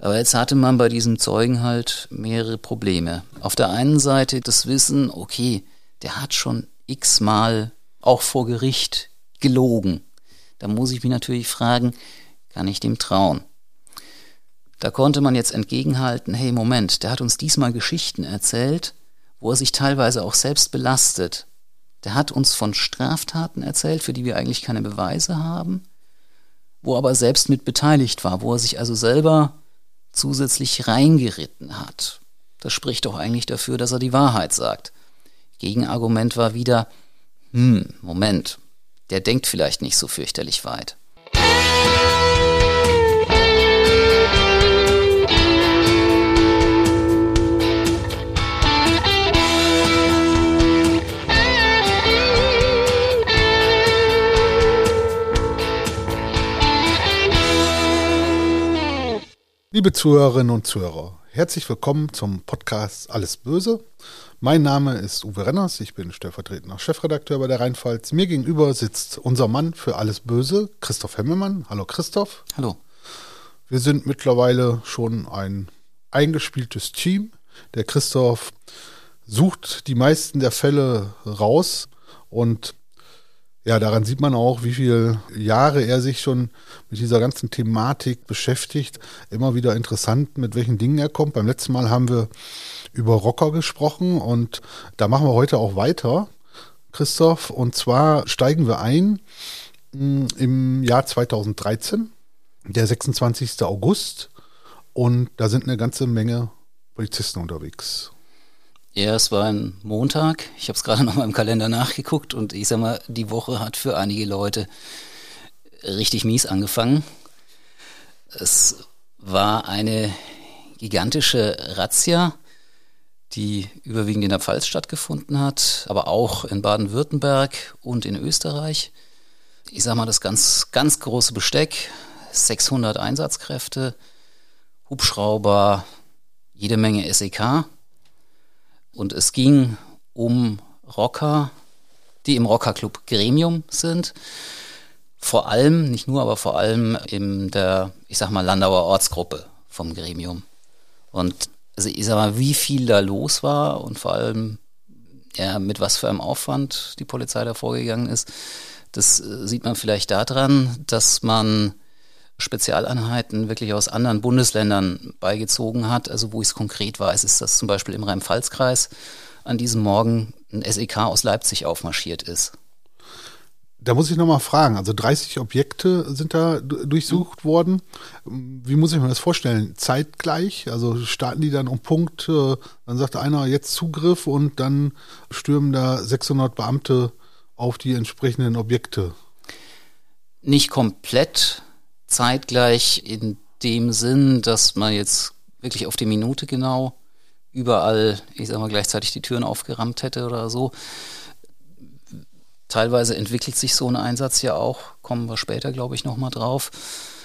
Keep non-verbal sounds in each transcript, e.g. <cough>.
Aber jetzt hatte man bei diesem Zeugen halt mehrere Probleme. Auf der einen Seite das Wissen, okay, der hat schon x-mal auch vor Gericht gelogen. Da muss ich mich natürlich fragen, kann ich dem trauen? Da konnte man jetzt entgegenhalten, hey Moment, der hat uns diesmal Geschichten erzählt, wo er sich teilweise auch selbst belastet. Der hat uns von Straftaten erzählt, für die wir eigentlich keine Beweise haben, wo er aber selbst mit beteiligt war, wo er sich also selber zusätzlich reingeritten hat. Das spricht doch eigentlich dafür, dass er die Wahrheit sagt. Gegenargument war wieder, hm, Moment, der denkt vielleicht nicht so fürchterlich weit. Liebe Zuhörerinnen und Zuhörer, herzlich willkommen zum Podcast Alles Böse. Mein Name ist Uwe Renners, ich bin stellvertretender Chefredakteur bei der Rheinpfalz. Mir gegenüber sitzt unser Mann für Alles Böse, Christoph Hemmelmann. Hallo Christoph. Hallo. Wir sind mittlerweile schon ein eingespieltes Team. Der Christoph sucht die meisten der Fälle raus und ja, daran sieht man auch, wie viele Jahre er sich schon mit dieser ganzen Thematik beschäftigt. Immer wieder interessant, mit welchen Dingen er kommt. Beim letzten Mal haben wir über Rocker gesprochen und da machen wir heute auch weiter, Christoph. Und zwar steigen wir ein mm, im Jahr 2013, der 26. August. Und da sind eine ganze Menge Polizisten unterwegs. Ja, es war ein Montag. Ich habe es gerade <laughs> noch mal im Kalender nachgeguckt und ich sag mal, die Woche hat für einige Leute richtig mies angefangen. Es war eine gigantische Razzia, die überwiegend in der Pfalz stattgefunden hat, aber auch in Baden-Württemberg und in Österreich. Ich sag mal, das ganz, ganz große Besteck, 600 Einsatzkräfte, Hubschrauber, jede Menge SEK. Und es ging um Rocker, die im Rockerclub Gremium sind. Vor allem, nicht nur, aber vor allem in der, ich sag mal, Landauer Ortsgruppe vom Gremium. Und also ich sag mal, wie viel da los war und vor allem, ja, mit was für einem Aufwand die Polizei da vorgegangen ist, das äh, sieht man vielleicht daran, dass man Spezialeinheiten wirklich aus anderen Bundesländern beigezogen hat. Also wo ich es konkret weiß, ist das zum Beispiel im Rhein-Pfalz-Kreis an diesem Morgen ein SEK aus Leipzig aufmarschiert ist. Da muss ich nochmal fragen, also 30 Objekte sind da durchsucht worden. Wie muss ich mir das vorstellen? Zeitgleich? Also starten die dann um Punkt, äh, dann sagt einer jetzt Zugriff und dann stürmen da 600 Beamte auf die entsprechenden Objekte? Nicht komplett zeitgleich in dem Sinn, dass man jetzt wirklich auf die Minute genau überall, ich sag mal, gleichzeitig die Türen aufgerammt hätte oder so. Teilweise entwickelt sich so ein Einsatz ja auch, kommen wir später, glaube ich, nochmal drauf,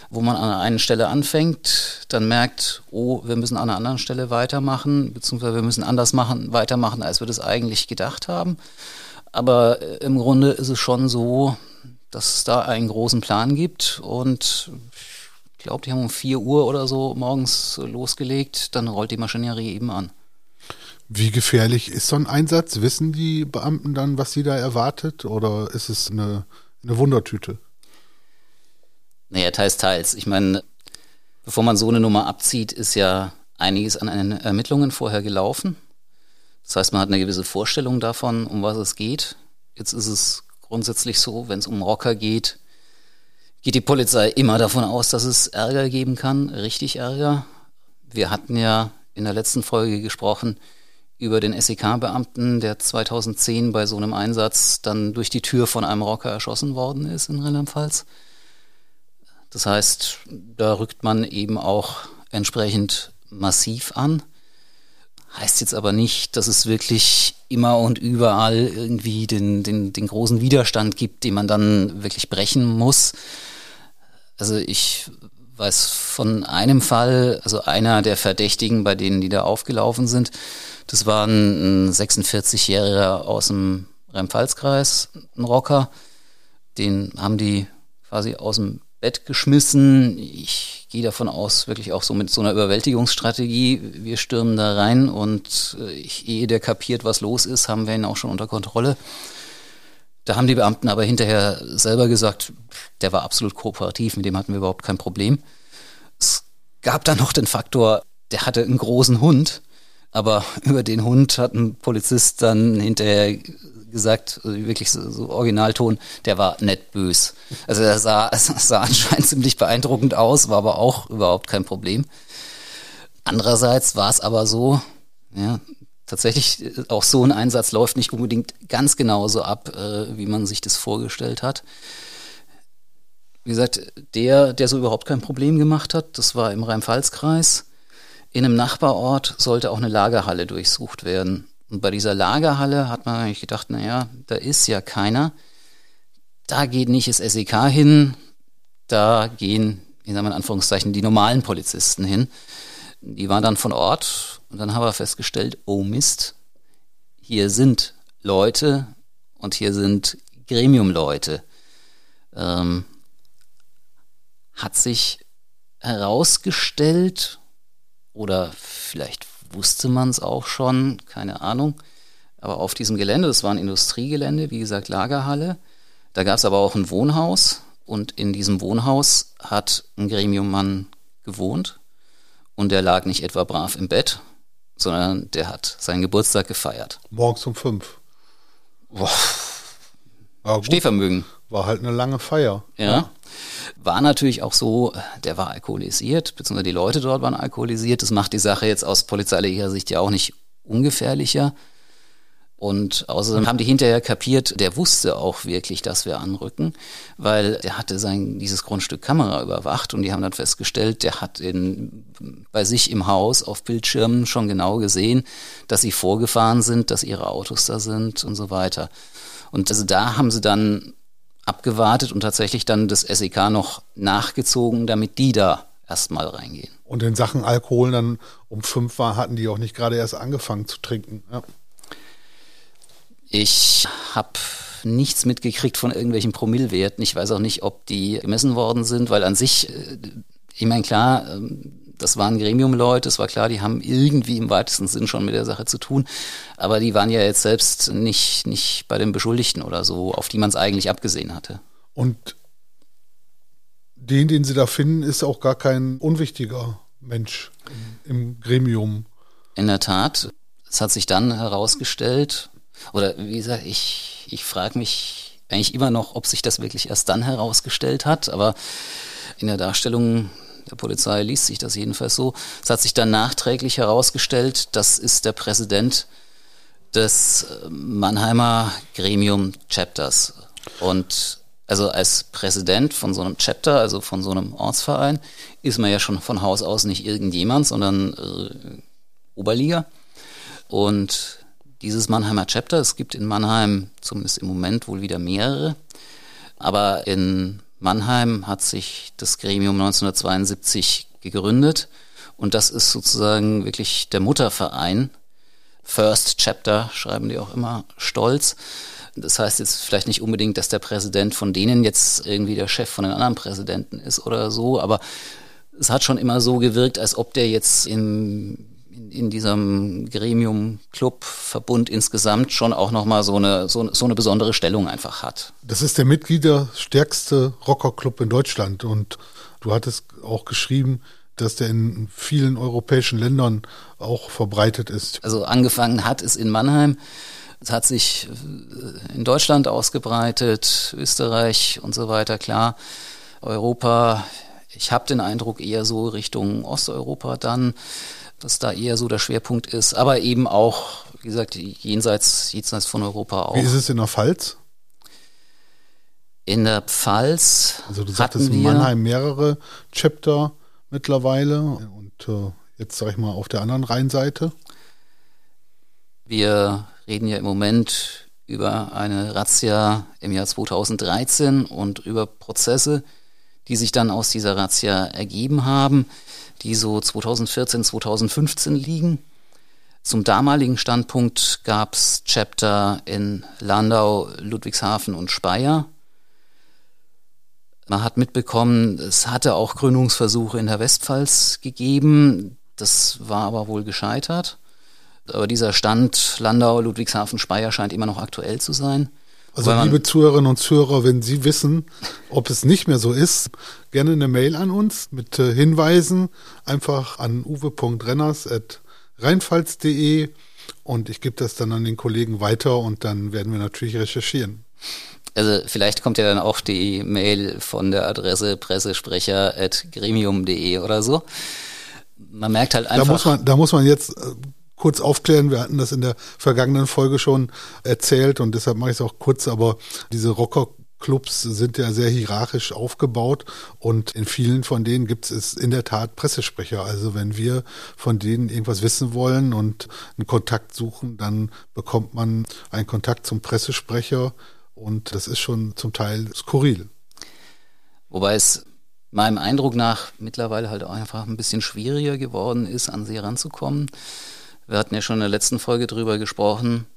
wo man an einer Stelle anfängt, dann merkt, oh, wir müssen an einer anderen Stelle weitermachen, beziehungsweise wir müssen anders machen, weitermachen, als wir das eigentlich gedacht haben. Aber äh, im Grunde ist es schon so, dass es da einen großen Plan gibt und ich glaube, die haben um 4 Uhr oder so morgens losgelegt, dann rollt die Maschinerie eben an. Wie gefährlich ist so ein Einsatz? Wissen die Beamten dann, was sie da erwartet oder ist es eine, eine Wundertüte? Naja, teils, teils. Ich meine, bevor man so eine Nummer abzieht, ist ja einiges an Ermittlungen vorher gelaufen. Das heißt, man hat eine gewisse Vorstellung davon, um was es geht. Jetzt ist es grundsätzlich so, wenn es um Rocker geht, geht die Polizei immer davon aus, dass es Ärger geben kann, richtig Ärger. Wir hatten ja in der letzten Folge gesprochen über den SEK-Beamten, der 2010 bei so einem Einsatz dann durch die Tür von einem Rocker erschossen worden ist in Rheinland-Pfalz. Das heißt, da rückt man eben auch entsprechend massiv an. Heißt jetzt aber nicht, dass es wirklich immer und überall irgendwie den, den, den großen Widerstand gibt, den man dann wirklich brechen muss. Also ich weiß von einem Fall, also einer der Verdächtigen, bei denen die da aufgelaufen sind, das war ein 46-Jähriger aus dem Rhein-Pfalz-Kreis, ein Rocker. Den haben die quasi aus dem Bett geschmissen. Ich gehe davon aus, wirklich auch so mit so einer Überwältigungsstrategie. Wir stürmen da rein und äh, ich, ehe der kapiert, was los ist, haben wir ihn auch schon unter Kontrolle. Da haben die Beamten aber hinterher selber gesagt, der war absolut kooperativ, mit dem hatten wir überhaupt kein Problem. Es gab dann noch den Faktor, der hatte einen großen Hund, aber <laughs> über den Hund hat ein Polizist dann hinterher gesagt, also wirklich so, so, Originalton, der war nett bös. Also er sah, <laughs> sah anscheinend ziemlich beeindruckend aus, war aber auch überhaupt kein Problem. Andererseits war es aber so, ja, tatsächlich äh, auch so ein Einsatz läuft nicht unbedingt ganz genauso ab, äh, wie man sich das vorgestellt hat. Wie gesagt, der, der so überhaupt kein Problem gemacht hat, das war im Rhein-Pfalz-Kreis. In einem Nachbarort sollte auch eine Lagerhalle durchsucht werden. Und bei dieser Lagerhalle hat man eigentlich gedacht, naja, da ist ja keiner. Da geht nicht das SEK hin, da gehen, in Anführungszeichen, die normalen Polizisten hin. Die waren dann von Ort und dann haben wir festgestellt, oh Mist, hier sind Leute und hier sind Gremiumleute. Ähm, hat sich herausgestellt, oder vielleicht wusste man es auch schon, keine Ahnung, aber auf diesem Gelände, das war ein Industriegelände, wie gesagt Lagerhalle, da gab es aber auch ein Wohnhaus und in diesem Wohnhaus hat ein Gremiummann gewohnt und der lag nicht etwa brav im Bett, sondern der hat seinen Geburtstag gefeiert. Morgens um fünf. Boah. Stehvermögen. War halt eine lange Feier. Ja. ja. War natürlich auch so, der war alkoholisiert, beziehungsweise die Leute dort waren alkoholisiert. Das macht die Sache jetzt aus polizeilicher Sicht ja auch nicht ungefährlicher. Und außerdem haben die hinterher kapiert, der wusste auch wirklich, dass wir anrücken, weil der hatte sein, dieses Grundstück Kamera überwacht und die haben dann festgestellt, der hat in, bei sich im Haus auf Bildschirmen schon genau gesehen, dass sie vorgefahren sind, dass ihre Autos da sind und so weiter. Und also da haben sie dann abgewartet und tatsächlich dann das SEK noch nachgezogen, damit die da erstmal reingehen. Und in Sachen Alkohol dann um fünf war, hatten die auch nicht gerade erst angefangen zu trinken. Ja. Ich habe nichts mitgekriegt von irgendwelchen Promillwerten. Ich weiß auch nicht, ob die gemessen worden sind, weil an sich, äh, ich meine, klar, ähm, das waren Gremiumleute, es war klar, die haben irgendwie im weitesten Sinn schon mit der Sache zu tun, aber die waren ja jetzt selbst nicht, nicht bei den Beschuldigten oder so, auf die man es eigentlich abgesehen hatte. Und den, den sie da finden, ist auch gar kein unwichtiger Mensch im Gremium. In der Tat, es hat sich dann herausgestellt, oder wie gesagt, ich, ich frage mich eigentlich immer noch, ob sich das wirklich erst dann herausgestellt hat, aber in der Darstellung der Polizei liest sich das jedenfalls so. Es hat sich dann nachträglich herausgestellt, das ist der Präsident des äh, Mannheimer Gremium Chapters. Und also als Präsident von so einem Chapter, also von so einem Ortsverein, ist man ja schon von Haus aus nicht irgendjemand, sondern äh, Oberliga. Und dieses Mannheimer Chapter. Es gibt in Mannheim zumindest im Moment wohl wieder mehrere. Aber in Mannheim hat sich das Gremium 1972 gegründet und das ist sozusagen wirklich der Mutterverein. First Chapter schreiben die auch immer stolz. Das heißt jetzt vielleicht nicht unbedingt, dass der Präsident von denen jetzt irgendwie der Chef von den anderen Präsidenten ist oder so, aber es hat schon immer so gewirkt, als ob der jetzt im in, in diesem Gremium, Club, Verbund insgesamt schon auch nochmal so eine, so, so eine besondere Stellung einfach hat. Das ist der mitgliederstärkste Rockerclub in Deutschland und du hattest auch geschrieben, dass der in vielen europäischen Ländern auch verbreitet ist. Also angefangen hat es in Mannheim. Es hat sich äh, in Deutschland ausgebreitet, Österreich und so weiter, klar. Europa, ich habe den Eindruck eher so Richtung Osteuropa dann dass da eher so der Schwerpunkt ist, aber eben auch, wie gesagt, jenseits, jenseits von Europa auch. Wie ist es in der Pfalz? In der Pfalz. Also du sagtest in Mannheim mehrere Chapter mittlerweile und äh, jetzt sag ich mal auf der anderen Rheinseite. Wir reden ja im Moment über eine Razzia im Jahr 2013 und über Prozesse, die sich dann aus dieser Razzia ergeben haben die so 2014, 2015 liegen. Zum damaligen Standpunkt gab es Chapter in Landau, Ludwigshafen und Speyer. Man hat mitbekommen, es hatte auch Gründungsversuche in der Westpfalz gegeben. Das war aber wohl gescheitert. Aber dieser Stand Landau, Ludwigshafen, Speyer scheint immer noch aktuell zu sein. Also liebe Zuhörerinnen und Zuhörer, wenn Sie wissen, ob es nicht mehr so ist, gerne eine Mail an uns mit äh, Hinweisen einfach an uwe.renners.rheinpfalz.de und ich gebe das dann an den Kollegen weiter und dann werden wir natürlich recherchieren. Also vielleicht kommt ja dann auch die Mail von der Adresse pressesprecher.gremium.de oder so. Man merkt halt einfach. Da muss man, da muss man jetzt äh, kurz aufklären. Wir hatten das in der vergangenen Folge schon erzählt und deshalb mache ich es auch kurz, aber diese Rocker Clubs sind ja sehr hierarchisch aufgebaut und in vielen von denen gibt es in der Tat Pressesprecher. Also wenn wir von denen irgendwas wissen wollen und einen Kontakt suchen, dann bekommt man einen Kontakt zum Pressesprecher und das ist schon zum Teil skurril. Wobei es meinem Eindruck nach mittlerweile halt auch einfach ein bisschen schwieriger geworden ist, an sie ranzukommen. Wir hatten ja schon in der letzten Folge drüber gesprochen,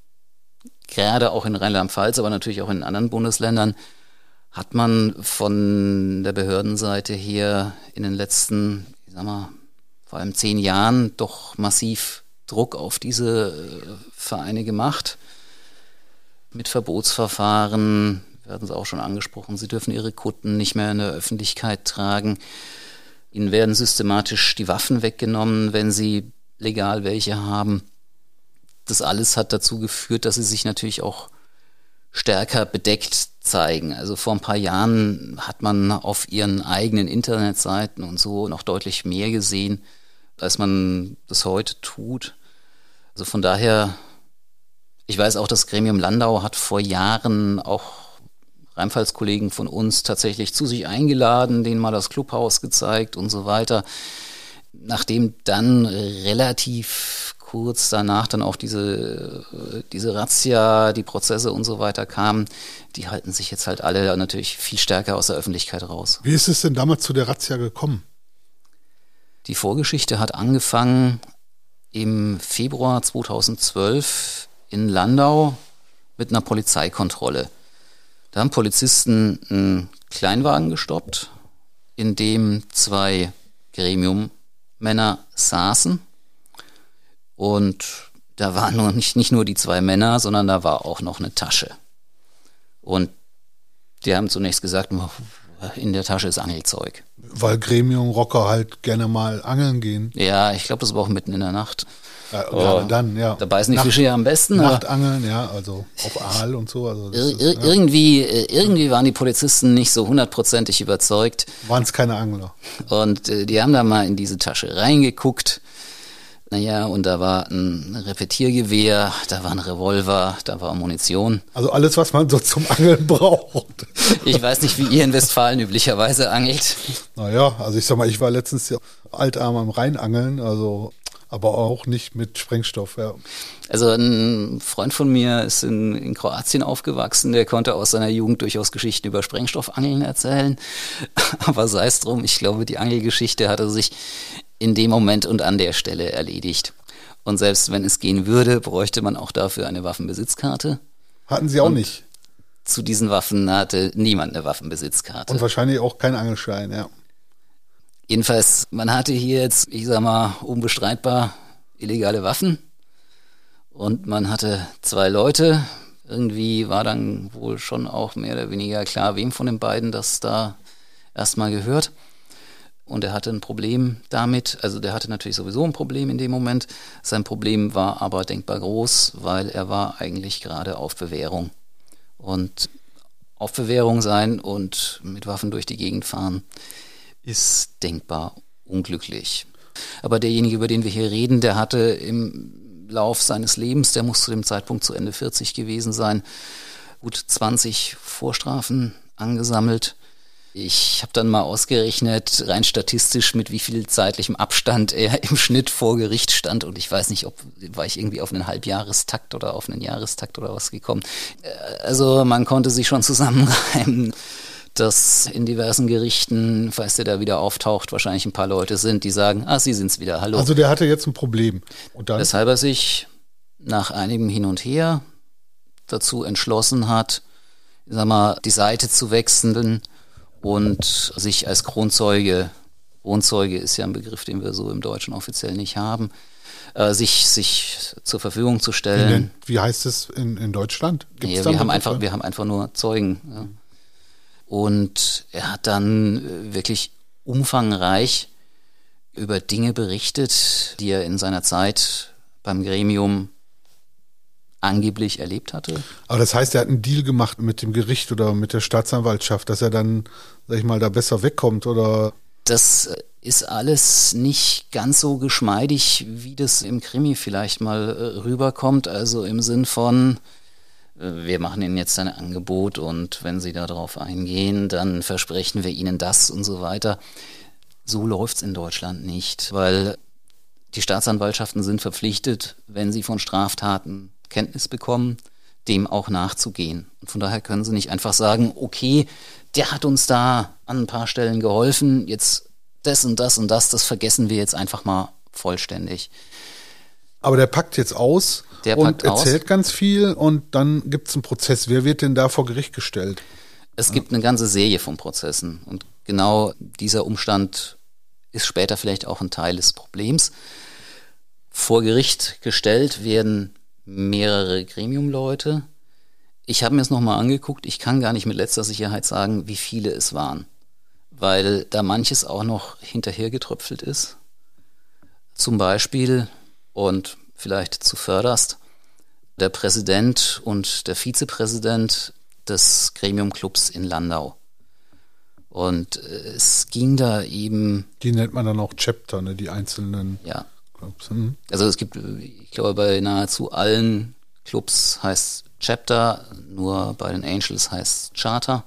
gerade auch in Rheinland-Pfalz, aber natürlich auch in anderen Bundesländern, hat man von der Behördenseite hier in den letzten, ich sag mal, vor allem zehn Jahren doch massiv Druck auf diese äh, Vereine gemacht. Mit Verbotsverfahren, wir hatten es auch schon angesprochen, sie dürfen ihre Kutten nicht mehr in der Öffentlichkeit tragen. Ihnen werden systematisch die Waffen weggenommen, wenn sie legal welche haben. Das alles hat dazu geführt, dass sie sich natürlich auch stärker bedeckt zeigen. Also vor ein paar Jahren hat man auf ihren eigenen Internetseiten und so noch deutlich mehr gesehen, als man das heute tut. Also von daher, ich weiß auch, das Gremium Landau hat vor Jahren auch Rheinpfalz-Kollegen von uns tatsächlich zu sich eingeladen, denen mal das Clubhaus gezeigt und so weiter nachdem dann relativ kurz danach dann auch diese, diese Razzia, die Prozesse und so weiter kamen, die halten sich jetzt halt alle natürlich viel stärker aus der Öffentlichkeit raus. Wie ist es denn damals zu der Razzia gekommen? Die Vorgeschichte hat angefangen im Februar 2012 in Landau mit einer Polizeikontrolle. Da haben Polizisten einen Kleinwagen gestoppt, in dem zwei Gremium Männer saßen. Und da waren nur nicht, nicht nur die zwei Männer, sondern da war auch noch eine Tasche. Und die haben zunächst gesagt, in der Tasche ist Angelzeug. Weil Gremium-Rocker halt gerne mal angeln gehen. Ja, ich glaube, das war auch mitten in der Nacht. Ja, oh, dann, ja. Da beißen die Nacht, Fische ja am besten. Nachtangeln, ja, also auf Aal und so. Also ir ist, ja. irgendwie, äh, irgendwie waren die Polizisten nicht so hundertprozentig überzeugt. Waren es keine Angler. Und äh, die haben da mal in diese Tasche reingeguckt. Naja, und da war ein Repetiergewehr, da war ein Revolver, da war Munition. Also alles, was man so zum Angeln braucht. <laughs> Ich weiß nicht, wie ihr in Westfalen üblicherweise angelt. Naja, also ich sag mal, ich war letztens altarm am Rheinangeln, also aber auch nicht mit Sprengstoff. Ja. Also ein Freund von mir ist in, in Kroatien aufgewachsen, der konnte aus seiner Jugend durchaus Geschichten über Sprengstoffangeln erzählen. <laughs> Aber sei es drum, ich glaube, die Angelgeschichte hatte sich in dem Moment und an der Stelle erledigt. Und selbst wenn es gehen würde, bräuchte man auch dafür eine Waffenbesitzkarte. Hatten Sie auch und nicht? Zu diesen Waffen hatte niemand eine Waffenbesitzkarte. Und wahrscheinlich auch kein Angelschein, ja. Jedenfalls, man hatte hier jetzt, ich sag mal, unbestreitbar illegale Waffen. Und man hatte zwei Leute. Irgendwie war dann wohl schon auch mehr oder weniger klar, wem von den beiden das da erstmal gehört. Und er hatte ein Problem damit, also der hatte natürlich sowieso ein Problem in dem Moment. Sein Problem war aber denkbar groß, weil er war eigentlich gerade auf Bewährung. Und auf Bewährung sein und mit Waffen durch die Gegend fahren, ist denkbar unglücklich. Aber derjenige, über den wir hier reden, der hatte im Lauf seines Lebens, der muss zu dem Zeitpunkt zu Ende 40 gewesen sein, gut 20 Vorstrafen angesammelt. Ich habe dann mal ausgerechnet, rein statistisch, mit wie viel zeitlichem Abstand er im Schnitt vor Gericht stand. Und ich weiß nicht, ob war ich irgendwie auf einen Halbjahrestakt oder auf einen Jahrestakt oder was gekommen. Äh, also man konnte sich schon zusammenreimen dass in diversen Gerichten, falls der da wieder auftaucht, wahrscheinlich ein paar Leute sind, die sagen, ah, Sie sind's wieder, hallo. Also der hatte jetzt ein Problem. Und dann? Weshalb er sich nach einigem Hin und Her dazu entschlossen hat, sag mal, die Seite zu wechseln und sich als Kronzeuge, Kronzeuge ist ja ein Begriff, den wir so im Deutschen offiziell nicht haben, äh, sich, sich zur Verfügung zu stellen. Wie heißt es in, in Deutschland? Gibt's nee, wir, haben einfach, wir haben einfach nur Zeugen. Ja. Und er hat dann äh, wirklich umfangreich über Dinge berichtet, die er in seiner Zeit beim Gremium angeblich erlebt hatte. Aber das heißt, er hat einen Deal gemacht mit dem Gericht oder mit der Staatsanwaltschaft, dass er dann, sag ich mal, da besser wegkommt oder? Das ist alles nicht ganz so geschmeidig, wie das im Krimi vielleicht mal äh, rüberkommt. Also im Sinn von, äh, wir machen Ihnen jetzt ein Angebot und wenn Sie darauf eingehen, dann versprechen wir Ihnen das und so weiter. So läuft's in Deutschland nicht, weil die Staatsanwaltschaften sind verpflichtet, wenn sie von Straftaten Kenntnis bekommen, dem auch nachzugehen. Und von daher können sie nicht einfach sagen, okay, der hat uns da an ein paar Stellen geholfen, jetzt das und das und das, das vergessen wir jetzt einfach mal vollständig. Aber der packt jetzt aus der und erzählt aus. ganz viel und dann gibt es einen Prozess. Wer wird denn da vor Gericht gestellt? Es gibt eine ganze Serie von Prozessen und genau dieser Umstand ist später vielleicht auch ein Teil des Problems. Vor Gericht gestellt werden mehrere Gremiumleute. Ich habe mir es nochmal angeguckt. Ich kann gar nicht mit letzter Sicherheit sagen, wie viele es waren, weil da manches auch noch hinterhergetröpfelt ist. Zum Beispiel, und vielleicht zuvörderst, der Präsident und der Vizepräsident des Gremiumclubs in Landau. Und äh, es ging da eben. Die nennt man dann auch Chapter, ne? Die einzelnen. Ja, Clubs. Mhm. Also es gibt, ich glaube, bei nahezu allen Clubs heißt Chapter, nur bei den Angels heißt Charter.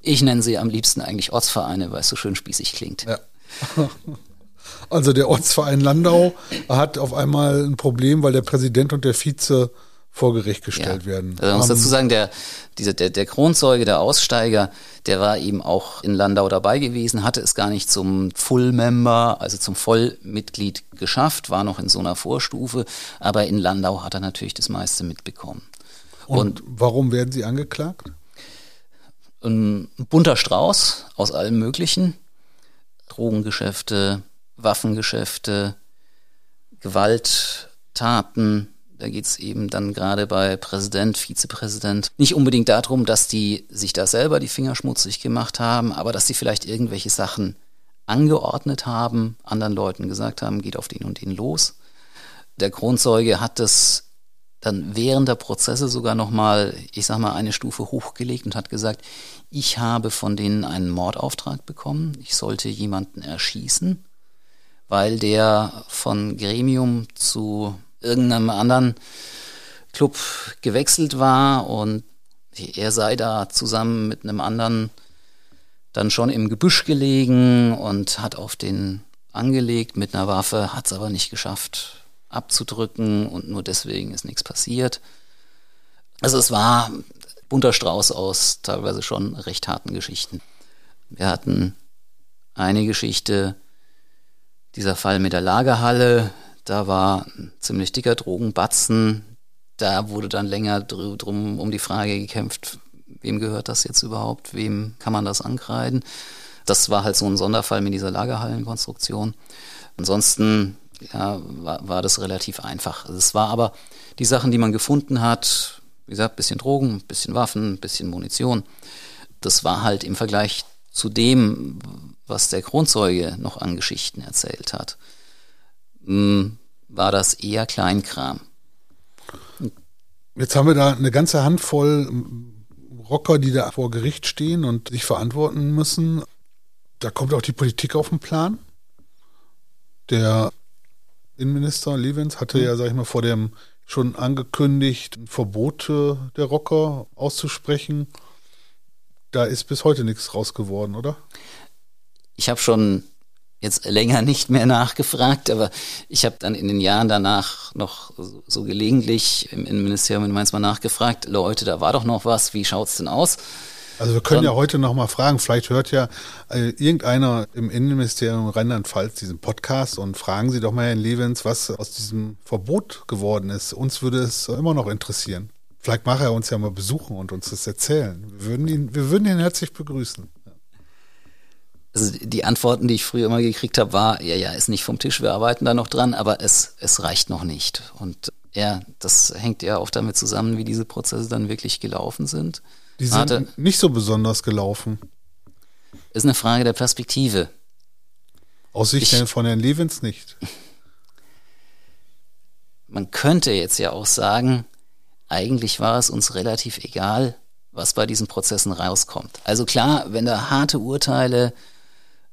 Ich nenne sie am liebsten eigentlich Ortsvereine, weil es so schön spießig klingt. Ja. <laughs> Also der Ortsverein Landau hat auf einmal ein Problem, weil der Präsident und der Vize vor Gericht gestellt ja. werden. Also man muss dazu sagen, der, dieser, der, der Kronzeuge, der Aussteiger, der war eben auch in Landau dabei gewesen, hatte es gar nicht zum Full-Member, also zum Vollmitglied geschafft, war noch in so einer Vorstufe, aber in Landau hat er natürlich das meiste mitbekommen. Und, Und warum werden Sie angeklagt? Ein bunter Strauß aus allem Möglichen. Drogengeschäfte, Waffengeschäfte, Gewalttaten, da geht es eben dann gerade bei Präsident, Vizepräsident nicht unbedingt darum, dass die sich da selber die Finger schmutzig gemacht haben, aber dass sie vielleicht irgendwelche Sachen angeordnet haben, anderen Leuten gesagt haben, geht auf den und den los. Der Kronzeuge hat das dann während der Prozesse sogar nochmal, ich sag mal, eine Stufe hochgelegt und hat gesagt, ich habe von denen einen Mordauftrag bekommen, ich sollte jemanden erschießen, weil der von Gremium zu irgendeinem anderen Club gewechselt war und er sei da zusammen mit einem anderen dann schon im Gebüsch gelegen und hat auf den angelegt mit einer Waffe, hat es aber nicht geschafft abzudrücken und nur deswegen ist nichts passiert. Also es war bunter Strauß aus teilweise schon recht harten Geschichten. Wir hatten eine Geschichte, dieser Fall mit der Lagerhalle, da war ein ziemlich dicker Drogenbatzen. Da wurde dann länger drum um die Frage gekämpft, wem gehört das jetzt überhaupt? Wem kann man das ankreiden? Das war halt so ein Sonderfall mit dieser Lagerhallenkonstruktion. Ansonsten ja, war, war das relativ einfach. Es war aber die Sachen, die man gefunden hat, wie gesagt, bisschen Drogen, bisschen Waffen, bisschen Munition. Das war halt im Vergleich zu dem, was der Kronzeuge noch an Geschichten erzählt hat, hm, war das eher Kleinkram. Jetzt haben wir da eine ganze Handvoll Rocker, die da vor Gericht stehen und sich verantworten müssen. Da kommt auch die Politik auf den Plan. Der Innenminister Levens hatte ja, sag ich mal, vor dem schon angekündigt, Verbote der Rocker auszusprechen. Da ist bis heute nichts raus geworden, oder? Ich habe schon jetzt länger nicht mehr nachgefragt, aber ich habe dann in den Jahren danach noch so, gelegentlich im Innenministerium in Mainz mal nachgefragt, Leute, da war doch noch was, wie schaut's denn aus? Also wir können ja heute noch mal fragen, vielleicht hört ja äh, irgendeiner im Innenministerium Rheinland-Pfalz diesen Podcast und fragen Sie doch mal Herrn Levens, was aus diesem Verbot geworden ist. Uns würde es immer noch interessieren. Vielleicht macht er uns ja mal besuchen und uns das erzählen. Wir würden ihn, wir würden ihn herzlich begrüßen. Also die Antworten, die ich früher immer gekriegt habe, war, ja, ja, ist nicht vom Tisch, wir arbeiten da noch dran, aber es, es reicht noch nicht. Und ja, das hängt ja auch damit zusammen, wie diese Prozesse dann wirklich gelaufen sind. Die sind Hatte, nicht so besonders gelaufen. Ist eine Frage der Perspektive. Aus Sicht ich, von Herrn Levens nicht. <laughs> Man könnte jetzt ja auch sagen, eigentlich war es uns relativ egal, was bei diesen Prozessen rauskommt. Also klar, wenn da harte Urteile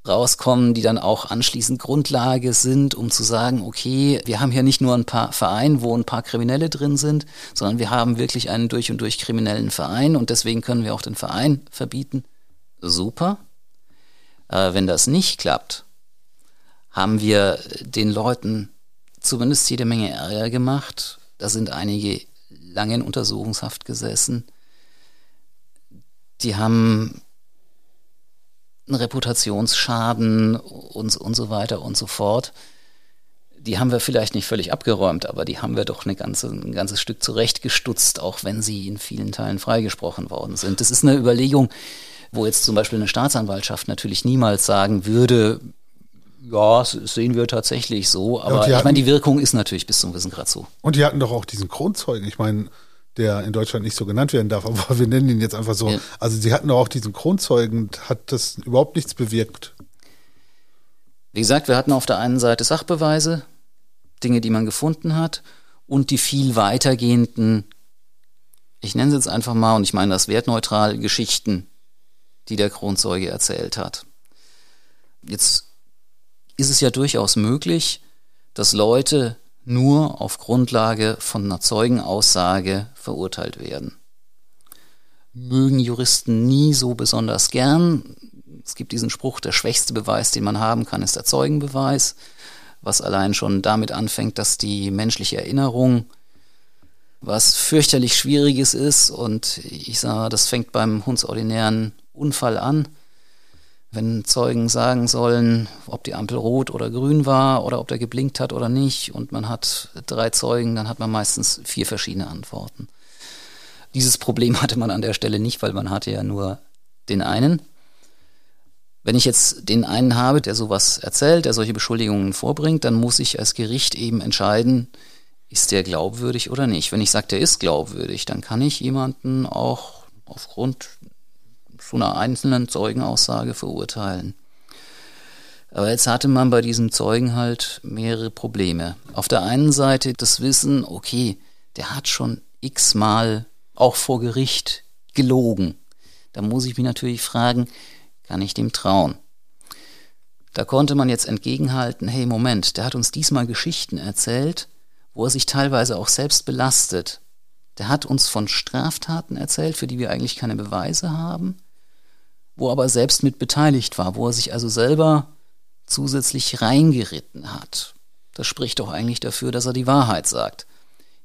rauskommen, die dann auch anschließend Grundlage sind, um zu sagen, okay, wir haben hier nicht nur ein paar Vereine, wo ein paar Kriminelle drin sind, sondern wir haben wirklich einen durch und durch kriminellen Verein und deswegen können wir auch den Verein verbieten. Super. Äh, wenn das nicht klappt, haben wir den Leuten zumindest jede Menge Ärger gemacht. Da sind einige lange in Untersuchungshaft gesessen. Die haben einen Reputationsschaden und, und so weiter und so fort. Die haben wir vielleicht nicht völlig abgeräumt, aber die haben wir doch eine ganze, ein ganzes Stück zurechtgestutzt, auch wenn sie in vielen Teilen freigesprochen worden sind. Das ist eine Überlegung, wo jetzt zum Beispiel eine Staatsanwaltschaft natürlich niemals sagen würde, ja, das sehen wir tatsächlich so, aber ja, ich meine, die Wirkung ist natürlich bis zum gewissen Grad so. Und die hatten doch auch diesen Kronzeugen. Ich meine, der in Deutschland nicht so genannt werden darf, <laughs> aber wir nennen ihn jetzt einfach so. Ja. Also sie hatten auch diesen Kronzeugen, hat das überhaupt nichts bewirkt. Wie gesagt, wir hatten auf der einen Seite Sachbeweise, Dinge, die man gefunden hat, und die viel weitergehenden, ich nenne es jetzt einfach mal, und ich meine das wertneutral, Geschichten, die der Kronzeuge erzählt hat. Jetzt ist es ja durchaus möglich, dass Leute nur auf Grundlage von einer Zeugenaussage verurteilt werden. Mögen Juristen nie so besonders gern. Es gibt diesen Spruch, der schwächste Beweis, den man haben kann, ist der Zeugenbeweis, was allein schon damit anfängt, dass die menschliche Erinnerung was fürchterlich Schwieriges ist und ich sage, das fängt beim hundsordinären Unfall an wenn Zeugen sagen sollen, ob die Ampel rot oder grün war oder ob der geblinkt hat oder nicht und man hat drei Zeugen, dann hat man meistens vier verschiedene Antworten. Dieses Problem hatte man an der Stelle nicht, weil man hatte ja nur den einen. Wenn ich jetzt den einen habe, der sowas erzählt, der solche Beschuldigungen vorbringt, dann muss ich als Gericht eben entscheiden, ist der glaubwürdig oder nicht. Wenn ich sage, der ist glaubwürdig, dann kann ich jemanden auch aufgrund zu einer einzelnen Zeugenaussage verurteilen. Aber jetzt hatte man bei diesem Zeugen halt mehrere Probleme. Auf der einen Seite das Wissen, okay, der hat schon x-mal auch vor Gericht gelogen. Da muss ich mich natürlich fragen, kann ich dem trauen? Da konnte man jetzt entgegenhalten, hey Moment, der hat uns diesmal Geschichten erzählt, wo er sich teilweise auch selbst belastet. Der hat uns von Straftaten erzählt, für die wir eigentlich keine Beweise haben wo aber selbst mit beteiligt war, wo er sich also selber zusätzlich reingeritten hat. Das spricht doch eigentlich dafür, dass er die Wahrheit sagt.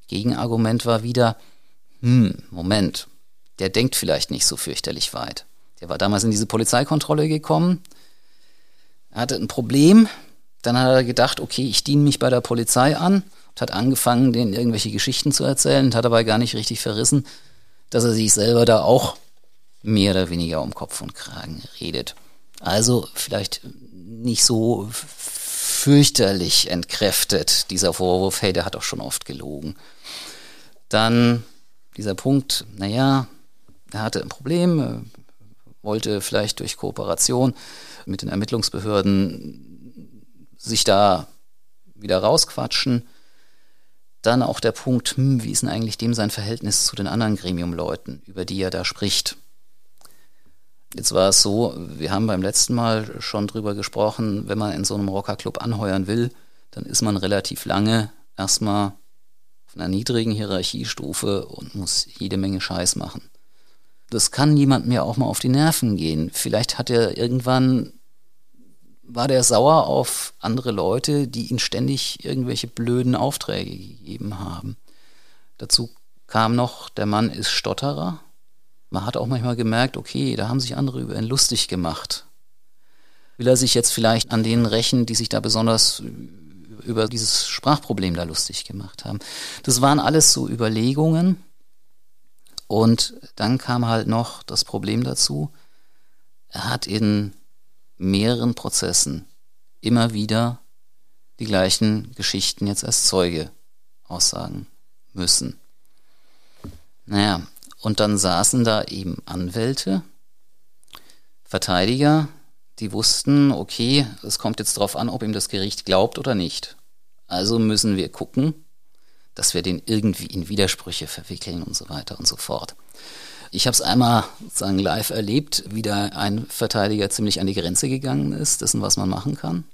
Gegenargument war wieder, hm, Moment, der denkt vielleicht nicht so fürchterlich weit. Der war damals in diese Polizeikontrolle gekommen, er hatte ein Problem, dann hat er gedacht, okay, ich diene mich bei der Polizei an und hat angefangen, denen irgendwelche Geschichten zu erzählen und hat dabei gar nicht richtig verrissen, dass er sich selber da auch mehr oder weniger um Kopf und Kragen redet. Also vielleicht nicht so fürchterlich entkräftet, dieser Vorwurf, hey, der hat doch schon oft gelogen. Dann dieser Punkt, naja, er hatte ein Problem, wollte vielleicht durch Kooperation mit den Ermittlungsbehörden sich da wieder rausquatschen. Dann auch der Punkt, hm, wie ist denn eigentlich dem sein Verhältnis zu den anderen Gremiumleuten, über die er da spricht? Jetzt war es so, wir haben beim letzten Mal schon drüber gesprochen, wenn man in so einem Rockerclub anheuern will, dann ist man relativ lange erstmal auf einer niedrigen Hierarchiestufe und muss jede Menge Scheiß machen. Das kann niemand mehr auch mal auf die Nerven gehen. Vielleicht hat er irgendwann, war der sauer auf andere Leute, die ihn ständig irgendwelche blöden Aufträge gegeben haben. Dazu kam noch, der Mann ist Stotterer man hat auch manchmal gemerkt, okay, da haben sich andere über ihn lustig gemacht. Will er sich jetzt vielleicht an denen rächen, die sich da besonders über dieses Sprachproblem da lustig gemacht haben? Das waren alles so Überlegungen. Und dann kam halt noch das Problem dazu. Er hat in mehreren Prozessen immer wieder die gleichen Geschichten jetzt als Zeuge aussagen müssen. Naja, und dann saßen da eben Anwälte, Verteidiger, die wussten, okay, es kommt jetzt darauf an, ob ihm das Gericht glaubt oder nicht. Also müssen wir gucken, dass wir den irgendwie in Widersprüche verwickeln und so weiter und so fort. Ich habe es einmal sozusagen live erlebt, wie da ein Verteidiger ziemlich an die Grenze gegangen ist, dessen, was man machen kann.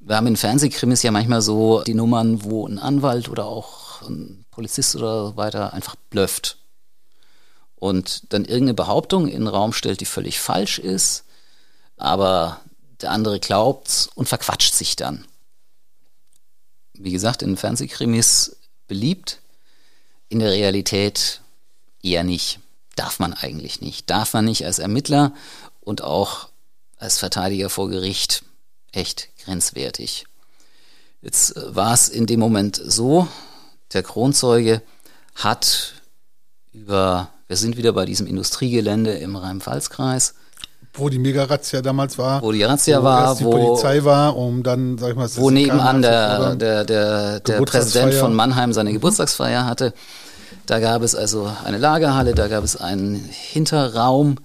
Wir haben in Fernsehkrimis ja manchmal so die Nummern, wo ein Anwalt oder auch ein Polizist oder so weiter einfach blöfft und dann irgendeine Behauptung in den Raum stellt, die völlig falsch ist, aber der andere glaubt's und verquatscht sich dann. Wie gesagt, in Fernsehkrimis beliebt, in der Realität eher nicht. Darf man eigentlich nicht. Darf man nicht als Ermittler und auch als Verteidiger vor Gericht echt grenzwertig. Jetzt äh, war es in dem Moment so, der Kronzeuge hat über, wir sind wieder bei diesem Industriegelände im Rhein-Pfalz-Kreis, wo die Mega-Razzia damals war. Wo die Razzia wo war, die wo die Polizei war, um dann, sag ich mal, wo nebenan der, der, der, der Präsident von Mannheim seine Geburtstagsfeier hatte. Da gab es also eine Lagerhalle, da gab es einen Hinterraum.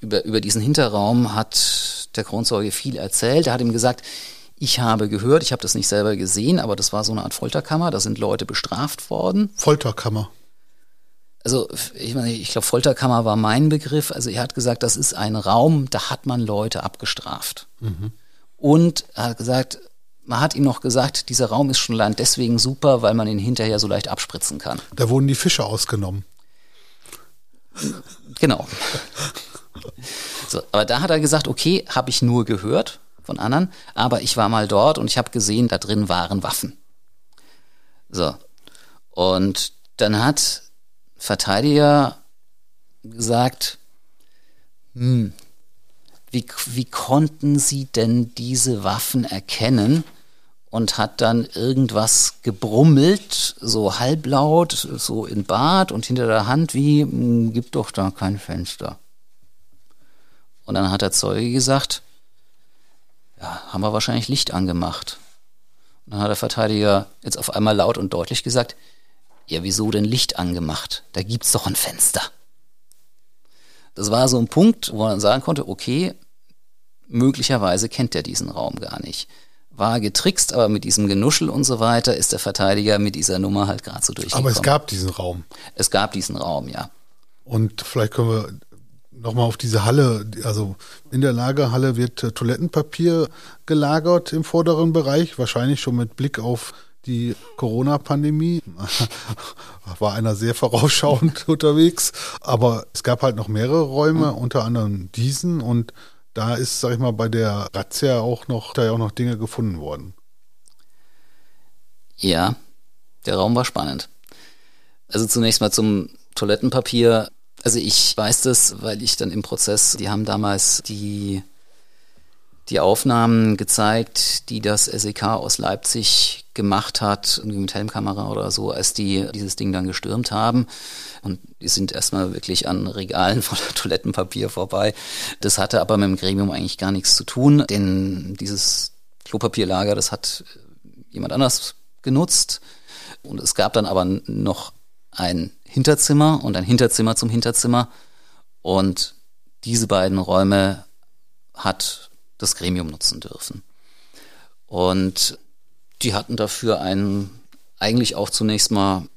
Über, über diesen Hinterraum hat der Kronzeuge viel erzählt. Er hat ihm gesagt, ich habe gehört, ich habe das nicht selber gesehen, aber das war so eine Art Folterkammer, da sind Leute bestraft worden. Folterkammer. Also ich meine, ich glaube, Folterkammer war mein Begriff. Also er hat gesagt, das ist ein Raum, da hat man Leute abgestraft. Mhm. Und er hat gesagt, man hat ihm noch gesagt, dieser Raum ist schon allein deswegen super, weil man ihn hinterher so leicht abspritzen kann. Da wurden die Fische ausgenommen. Genau. So, aber da hat er gesagt, okay, habe ich nur gehört von anderen, aber ich war mal dort und ich habe gesehen, da drin waren Waffen. So. Und dann hat Verteidiger gesagt, hm, wie, wie konnten sie denn diese Waffen erkennen? Und hat dann irgendwas gebrummelt, so halblaut, so in Bart und hinter der Hand, wie, hm, gibt doch da kein Fenster. Und dann hat der Zeuge gesagt, ja, haben wir wahrscheinlich Licht angemacht. Und dann hat der Verteidiger jetzt auf einmal laut und deutlich gesagt, ja, wieso denn Licht angemacht? Da gibt's doch ein Fenster. Das war so ein Punkt, wo man sagen konnte, okay, möglicherweise kennt er diesen Raum gar nicht. War getrickst, aber mit diesem Genuschel und so weiter ist der Verteidiger mit dieser Nummer halt gerade so durchgekommen. Aber es gab diesen Raum. Es gab diesen Raum, ja. Und vielleicht können wir nochmal auf diese Halle, also in der Lagerhalle wird äh, Toilettenpapier gelagert im vorderen Bereich, wahrscheinlich schon mit Blick auf die Corona-Pandemie. <laughs> War einer sehr vorausschauend <laughs> unterwegs, aber es gab halt noch mehrere Räume, unter anderem diesen und da ist, sag ich mal, bei der Razzia auch noch, da ja auch noch Dinge gefunden worden. Ja, der Raum war spannend. Also zunächst mal zum Toilettenpapier. Also ich weiß das, weil ich dann im Prozess, die haben damals die, die Aufnahmen gezeigt, die das SEK aus Leipzig gemacht hat, irgendwie mit Helmkamera oder so, als die dieses Ding dann gestürmt haben. Und die sind erstmal wirklich an Regalen <laughs> voller Toilettenpapier vorbei. Das hatte aber mit dem Gremium eigentlich gar nichts zu tun, denn dieses Klopapierlager, das hat jemand anders genutzt. Und es gab dann aber noch ein Hinterzimmer und ein Hinterzimmer zum Hinterzimmer. Und diese beiden Räume hat das Gremium nutzen dürfen. Und die hatten dafür einen eigentlich auch zunächst mal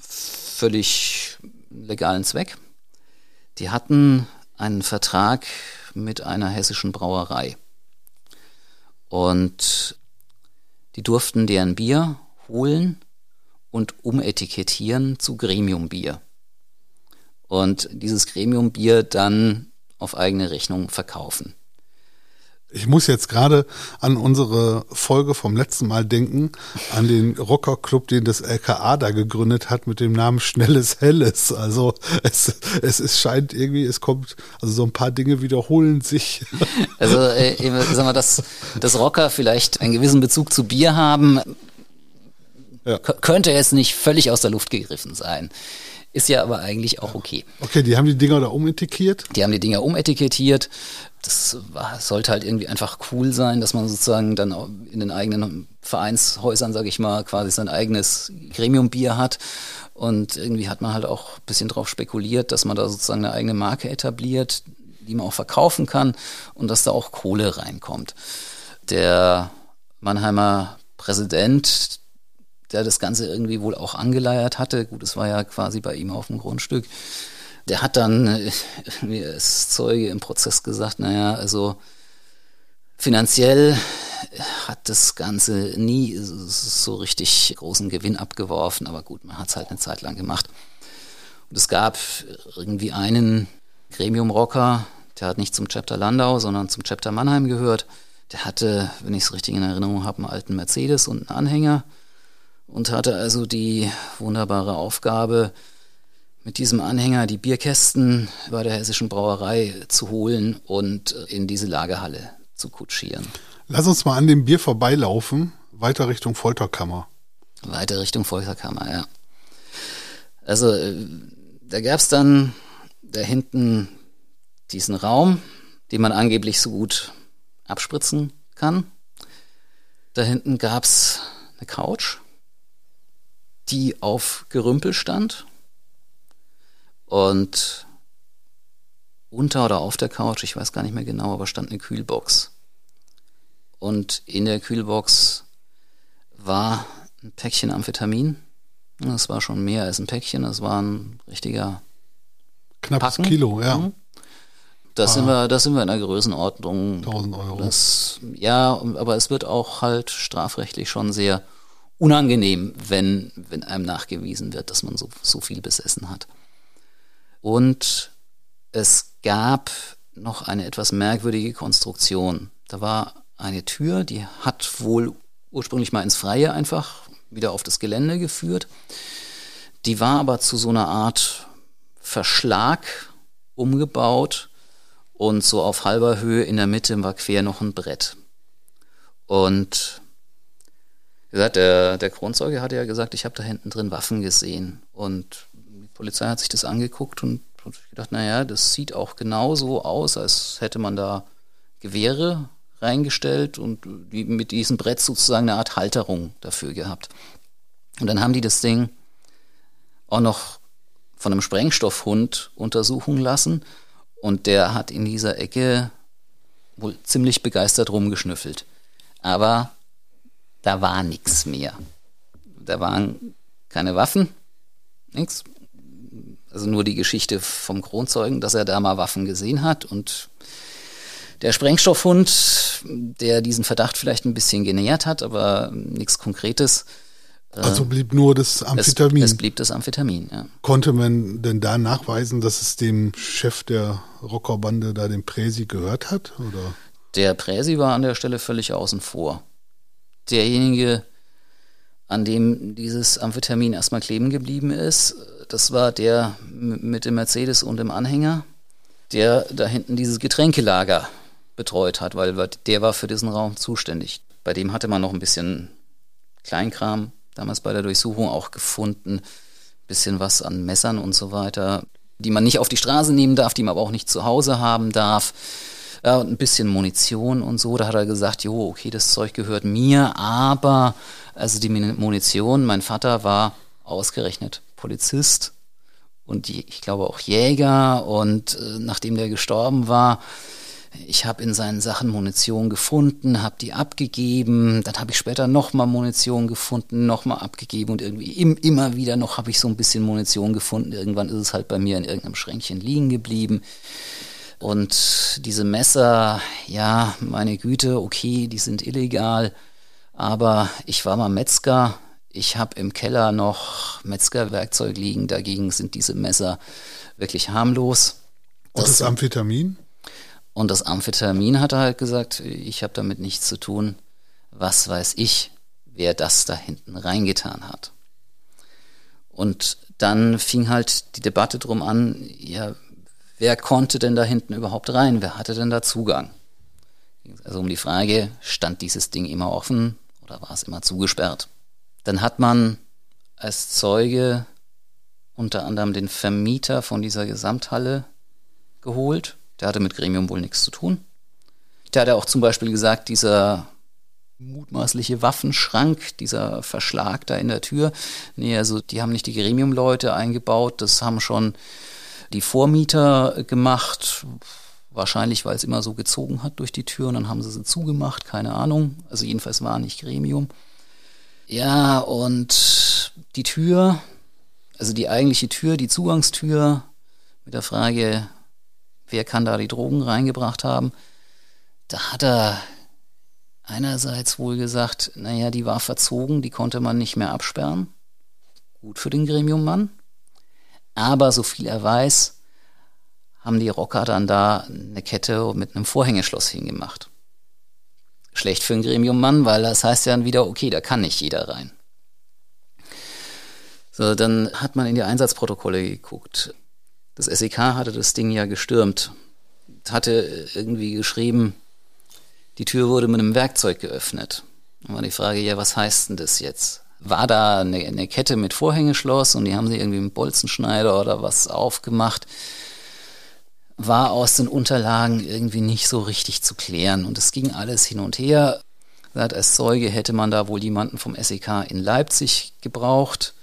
völlig legalen Zweck. Die hatten einen Vertrag mit einer hessischen Brauerei. Und die durften deren Bier holen und umetikettieren zu Gremiumbier. Und dieses Gremiumbier dann auf eigene Rechnung verkaufen. Ich muss jetzt gerade an unsere Folge vom letzten Mal denken, an den Rockerclub, den das LKA da gegründet hat mit dem Namen Schnelles Helles. Also es, es, es scheint irgendwie, es kommt, also so ein paar Dinge wiederholen sich. <laughs> Also äh, sag mal, dass, dass Rocker vielleicht einen gewissen Bezug zu Bier haben, ja. könnte jetzt nicht völlig aus der Luft gegriffen sein. Ist ja aber eigentlich auch okay. Okay, die haben die Dinger da umetikettiert? Die haben die Dinger umetikettiert. Das sollte halt irgendwie einfach cool sein, dass man sozusagen dann in den eigenen Vereinshäusern, sage ich mal, quasi sein eigenes Gremiumbier hat. Und irgendwie hat man halt auch ein bisschen drauf spekuliert, dass man da sozusagen eine eigene Marke etabliert, die man auch verkaufen kann und dass da auch Kohle reinkommt. Der Mannheimer Präsident, der das Ganze irgendwie wohl auch angeleiert hatte. Gut, es war ja quasi bei ihm auf dem Grundstück. Der hat dann, äh, wie als Zeuge im Prozess gesagt, naja, also finanziell hat das Ganze nie so richtig großen Gewinn abgeworfen, aber gut, man hat es halt eine Zeit lang gemacht. Und es gab irgendwie einen Gremium-Rocker, der hat nicht zum Chapter Landau, sondern zum Chapter Mannheim gehört. Der hatte, wenn ich es richtig in Erinnerung habe, einen alten Mercedes und einen Anhänger und hatte also die wunderbare Aufgabe, mit diesem Anhänger die Bierkästen bei der hessischen Brauerei zu holen und in diese Lagerhalle zu kutschieren. Lass uns mal an dem Bier vorbeilaufen, weiter Richtung Folterkammer. Weiter Richtung Folterkammer, ja. Also äh, da gab es dann da hinten diesen Raum, den man angeblich so gut abspritzen kann. Da hinten gab es eine Couch die auf Gerümpel stand. Und unter oder auf der Couch, ich weiß gar nicht mehr genau, aber stand eine Kühlbox. Und in der Kühlbox war ein Päckchen Amphetamin. Das war schon mehr als ein Päckchen, das war ein richtiger Knappes Packen. Kilo, ja. Mhm. Da sind wir, sind wir in der Größenordnung. 1000 Euro. Das, ja, aber es wird auch halt strafrechtlich schon sehr unangenehm, wenn, wenn einem nachgewiesen wird, dass man so, so viel besessen hat. Und es gab noch eine etwas merkwürdige Konstruktion. Da war eine Tür, die hat wohl ursprünglich mal ins Freie einfach wieder auf das Gelände geführt. Die war aber zu so einer Art Verschlag umgebaut und so auf halber Höhe in der Mitte war quer noch ein Brett. Und gesagt, der, der Kronzeuge hatte ja gesagt, ich habe da hinten drin Waffen gesehen. Und die Polizei hat sich das angeguckt und hat gedacht, naja, das sieht auch genauso aus, als hätte man da Gewehre reingestellt und die, mit diesem Brett sozusagen eine Art Halterung dafür gehabt. Und dann haben die das Ding auch noch von einem Sprengstoffhund untersuchen lassen und der hat in dieser Ecke wohl ziemlich begeistert rumgeschnüffelt. Aber da war nichts mehr. Da waren keine Waffen, nichts. Also nur die Geschichte vom Kronzeugen, dass er da mal Waffen gesehen hat und der Sprengstoffhund, der diesen Verdacht vielleicht ein bisschen genähert hat, aber nichts Konkretes. Also blieb nur das Amphetamin. Es, es, blieb das Amphetamin, ja. Konnte man denn da nachweisen, dass es dem Chef der Rockerbande da, dem Präsi, gehört hat? Oder? Der Präsi war an der Stelle völlig außen vor derjenige, an dem dieses Amphetamin erstmal kleben geblieben ist, das war der mit dem Mercedes und dem Anhänger, der da hinten dieses Getränkelager betreut hat, weil der war für diesen Raum zuständig. Bei dem hatte man noch ein bisschen Kleinkram damals bei der Durchsuchung auch gefunden, bisschen was an Messern und so weiter, die man nicht auf die Straße nehmen darf, die man aber auch nicht zu Hause haben darf ja, und ein bisschen Munition und so. Da hat er gesagt, jo, okay, das Zeug gehört mir, aber also die Munition, mein Vater war ausgerechnet Polizist und die, ich glaube auch Jäger und äh, nachdem der gestorben war, ich habe in seinen Sachen Munition gefunden, habe die abgegeben, dann habe ich später nochmal Munition gefunden, nochmal abgegeben und irgendwie im, immer wieder noch habe ich so ein bisschen Munition gefunden. Irgendwann ist es halt bei mir in irgendeinem Schränkchen liegen geblieben. Und diese Messer, ja, meine Güte, okay, die sind illegal, aber ich war mal Metzger. Ich habe im Keller noch Metzgerwerkzeug liegen. Dagegen sind diese Messer wirklich harmlos. Und das, das Amphetamin? Und das Amphetamin hat er halt gesagt, ich habe damit nichts zu tun. Was weiß ich, wer das da hinten reingetan hat. Und dann fing halt die Debatte drum an, ja, wer konnte denn da hinten überhaupt rein? Wer hatte denn da Zugang? Also um die Frage, stand dieses Ding immer offen oder war es immer zugesperrt? Dann hat man als Zeuge unter anderem den Vermieter von dieser Gesamthalle geholt. Der hatte mit Gremium wohl nichts zu tun. Der hat auch zum Beispiel gesagt, dieser mutmaßliche Waffenschrank, dieser Verschlag da in der Tür, nee, also die haben nicht die Gremium-Leute eingebaut, das haben schon die Vormieter gemacht. Wahrscheinlich, weil es immer so gezogen hat durch die Tür und dann haben sie sie zugemacht, keine Ahnung. Also jedenfalls war nicht Gremium. Ja, und die Tür, also die eigentliche Tür, die Zugangstür mit der Frage, wer kann da die Drogen reingebracht haben, da hat er einerseits wohl gesagt, naja, die war verzogen, die konnte man nicht mehr absperren. Gut für den Gremiummann. Aber so viel er weiß, haben die Rocker dann da eine Kette mit einem Vorhängeschloss hingemacht. Schlecht für einen Gremiummann, weil das heißt ja dann wieder, okay, da kann nicht jeder rein. So, dann hat man in die Einsatzprotokolle geguckt. Das SEK hatte das Ding ja gestürmt, hatte irgendwie geschrieben, die Tür wurde mit einem Werkzeug geöffnet. Dann war die Frage, ja, was heißt denn das jetzt? War da eine, eine Kette mit Vorhängeschloss und die haben sie irgendwie mit Bolzenschneider oder was aufgemacht? war aus den Unterlagen irgendwie nicht so richtig zu klären. Und es ging alles hin und her. Als Zeuge hätte man da wohl jemanden vom SEK in Leipzig gebraucht.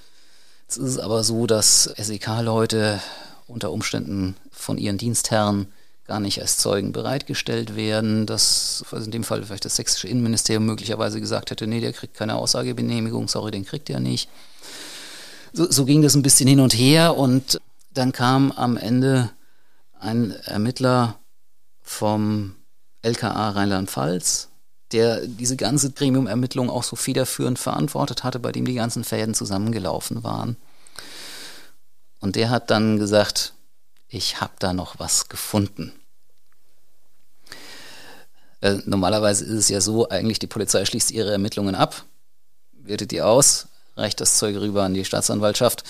Es ist aber so, dass SEK-Leute unter Umständen von ihren Dienstherren gar nicht als Zeugen bereitgestellt werden, dass also in dem Fall vielleicht das sächsische Innenministerium möglicherweise gesagt hätte, nee, der kriegt keine Aussagebenehmigung, sorry, den kriegt er nicht. So, so ging das ein bisschen hin und her und dann kam am Ende ein Ermittler vom LKA Rheinland-Pfalz, der diese ganze Gremium-Ermittlung auch so federführend verantwortet hatte, bei dem die ganzen Fäden zusammengelaufen waren. Und der hat dann gesagt, ich habe da noch was gefunden. Äh, normalerweise ist es ja so, eigentlich die Polizei schließt ihre Ermittlungen ab, wertet die aus, reicht das Zeug rüber an die Staatsanwaltschaft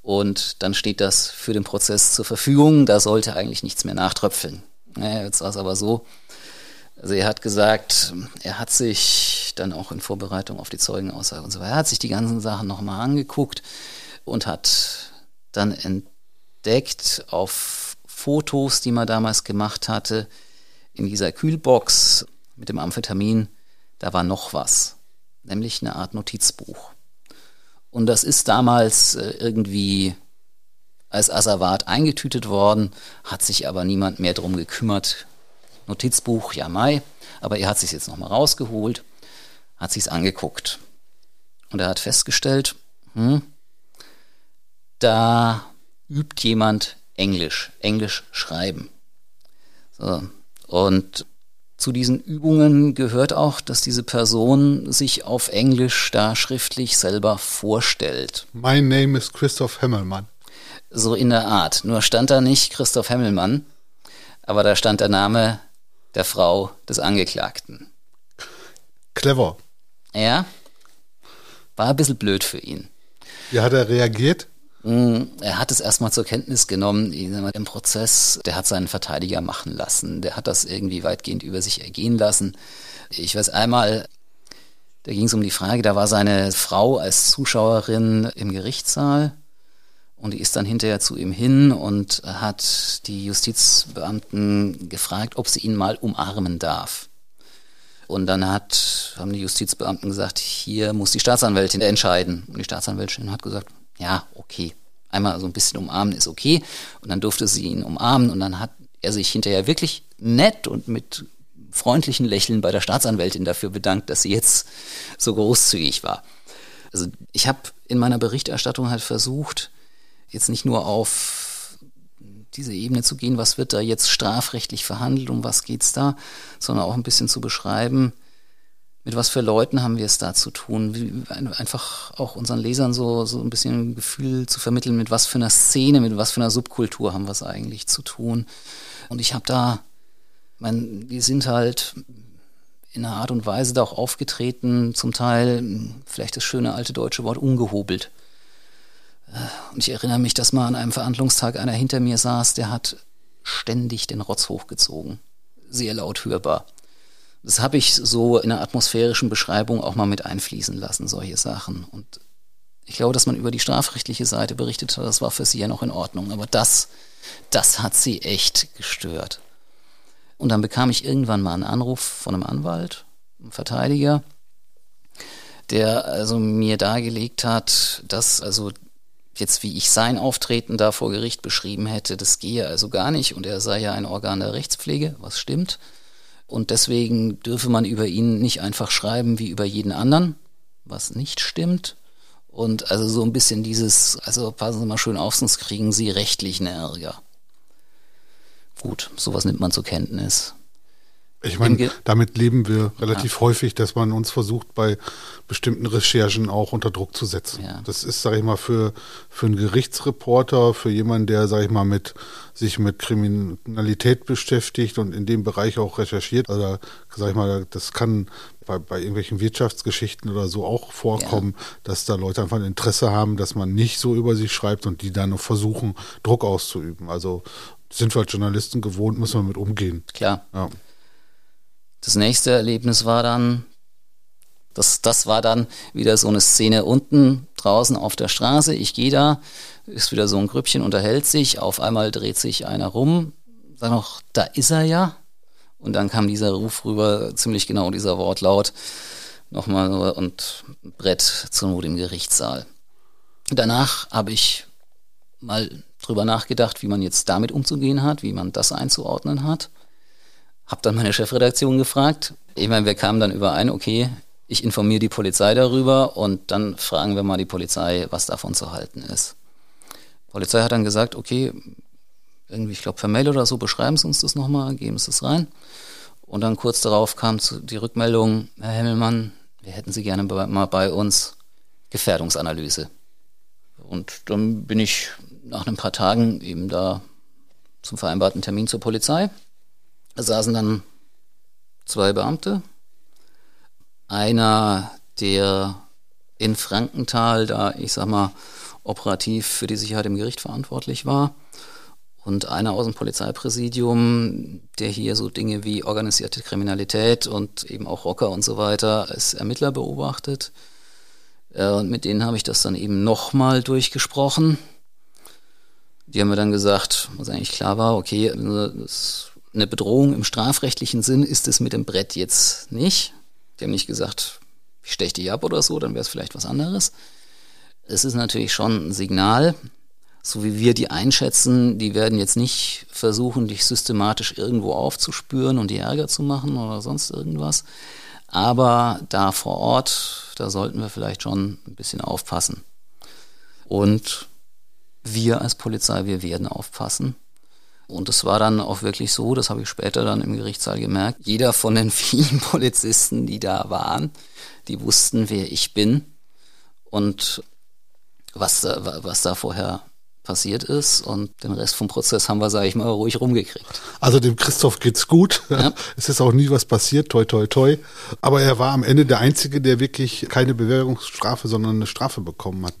und dann steht das für den Prozess zur Verfügung. Da sollte eigentlich nichts mehr nachtröpfeln. Ja, jetzt war es aber so. Also er hat gesagt, er hat sich dann auch in Vorbereitung auf die Zeugenaussage und so weiter, er hat sich die ganzen Sachen nochmal angeguckt und hat dann entdeckt auf Fotos, die man damals gemacht hatte, in dieser Kühlbox mit dem Amphetamin, da war noch was, nämlich eine Art Notizbuch. Und das ist damals äh, irgendwie als Asservat eingetütet worden, hat sich aber niemand mehr drum gekümmert. Notizbuch, ja mai, aber er hat sich jetzt nochmal rausgeholt, hat sich's angeguckt. Und er hat festgestellt, hm, da übt jemand Englisch, Englisch schreiben. So. Und zu diesen Übungen gehört auch, dass diese Person sich auf Englisch da schriftlich selber vorstellt. My name is Christoph Hemmelmann. So in der Art. Nur stand da nicht Christoph Hemmelmann, aber da stand der Name der Frau des Angeklagten. Clever. Ja. War ein bisschen blöd für ihn. Wie hat er reagiert? Hm, er hat es erstmal zur Kenntnis genommen, im Prozess, der hat seinen Verteidiger machen lassen, der hat das irgendwie weitgehend über sich ergehen lassen. Ich weiß einmal, da ging es um die Frage, da war seine Frau als Zuschauerin im Gerichtssaal und die ist dann hinterher zu ihm hin und hat die Justizbeamten gefragt, ob sie ihn mal umarmen darf. Und dann hat, haben die Justizbeamten gesagt, hier muss die Staatsanwältin entscheiden. Und die Staatsanwältin hat gesagt, ja, okay. Einmal so ein bisschen umarmen ist okay. Und dann durfte sie ihn umarmen und dann hat er sich hinterher wirklich nett und mit freundlichen Lächeln bei der Staatsanwältin dafür bedankt, dass sie jetzt so großzügig war. Also ich habe in meiner Berichterstattung halt versucht, jetzt nicht nur auf diese Ebene zu gehen, was wird da jetzt strafrechtlich verhandelt, um was geht's da, sondern auch ein bisschen zu beschreiben, mit was für Leuten haben wir es da zu tun? Wie, einfach auch unseren Lesern so, so ein bisschen ein Gefühl zu vermitteln, mit was für einer Szene, mit was für einer Subkultur haben wir es eigentlich zu tun. Und ich habe da, mein, die sind halt in einer Art und Weise da auch aufgetreten, zum Teil, vielleicht das schöne alte deutsche Wort, ungehobelt. Und ich erinnere mich, dass mal an einem Verhandlungstag einer hinter mir saß, der hat ständig den Rotz hochgezogen. Sehr laut hörbar. Das habe ich so in einer atmosphärischen Beschreibung auch mal mit einfließen lassen, solche Sachen. Und Ich glaube, dass man über die strafrechtliche Seite berichtet hat, das war für sie ja noch in Ordnung. Aber das, das hat sie echt gestört. Und dann bekam ich irgendwann mal einen Anruf von einem Anwalt, einem Verteidiger, der also mir dargelegt hat, dass also jetzt wie ich sein Auftreten da vor Gericht beschrieben hätte, das gehe also gar nicht und er sei ja ein Organ der Rechtspflege, was stimmt. Und deswegen dürfe man über ihn nicht einfach schreiben wie über jeden anderen, was nicht stimmt. Und also so ein bisschen dieses, also passen Sie mal schön auf, sonst kriegen Sie rechtlichen Ärger. Gut, sowas nimmt man zur Kenntnis. Ich meine, damit leben wir relativ ja. häufig, dass man uns versucht, bei bestimmten Recherchen auch unter Druck zu setzen. Ja. Das ist, sage ich mal, für, für einen Gerichtsreporter, für jemanden, der, sage ich mal, mit sich mit Kriminalität beschäftigt und in dem Bereich auch recherchiert. Also, sage ich mal, das kann bei, bei irgendwelchen Wirtschaftsgeschichten oder so auch vorkommen, ja. dass da Leute einfach ein Interesse haben, dass man nicht so über sie schreibt und die dann noch versuchen, Druck auszuüben. Also sind wir als Journalisten gewohnt, müssen wir mit umgehen. Klar. Ja. Das nächste Erlebnis war dann, das, das war dann wieder so eine Szene unten draußen auf der Straße. Ich gehe da, ist wieder so ein Grüppchen, unterhält sich, auf einmal dreht sich einer rum, sag noch, da ist er ja. Und dann kam dieser Ruf rüber, ziemlich genau dieser Wortlaut, nochmal und Brett zur Not im Gerichtssaal. Danach habe ich mal drüber nachgedacht, wie man jetzt damit umzugehen hat, wie man das einzuordnen hat. Hab dann meine Chefredaktion gefragt. Ich meine, wir kamen dann überein, okay, ich informiere die Polizei darüber und dann fragen wir mal die Polizei, was davon zu halten ist. Die Polizei hat dann gesagt, okay, irgendwie, ich glaube, per Mail oder so, beschreiben Sie uns das nochmal, geben Sie es rein. Und dann kurz darauf kam die Rückmeldung, Herr Hemmelmann, wir hätten Sie gerne mal bei uns Gefährdungsanalyse. Und dann bin ich nach ein paar Tagen eben da zum vereinbarten Termin zur Polizei saßen dann zwei Beamte. Einer, der in Frankenthal, da ich sag mal operativ für die Sicherheit im Gericht verantwortlich war, und einer aus dem Polizeipräsidium, der hier so Dinge wie organisierte Kriminalität und eben auch Rocker und so weiter als Ermittler beobachtet. Äh, und mit denen habe ich das dann eben nochmal durchgesprochen. Die haben mir dann gesagt, was eigentlich klar war, okay, das eine Bedrohung im strafrechtlichen Sinn ist es mit dem Brett jetzt nicht. Die haben nicht gesagt, ich steche dich ab oder so, dann wäre es vielleicht was anderes. Es ist natürlich schon ein Signal, so wie wir die einschätzen, die werden jetzt nicht versuchen, dich systematisch irgendwo aufzuspüren und die Ärger zu machen oder sonst irgendwas. Aber da vor Ort, da sollten wir vielleicht schon ein bisschen aufpassen. Und wir als Polizei, wir werden aufpassen. Und es war dann auch wirklich so, das habe ich später dann im Gerichtssaal gemerkt, jeder von den <laughs> vielen Polizisten, die da waren, die wussten, wer ich bin und was da, was da vorher passiert ist und den Rest vom Prozess haben wir, sage ich mal, ruhig rumgekriegt. Also dem Christoph geht's gut. Ja. <laughs> Es ist auch nie was passiert, toi toi toi. Aber er war am Ende der Einzige, der wirklich keine Bewährungsstrafe, sondern eine Strafe bekommen hat.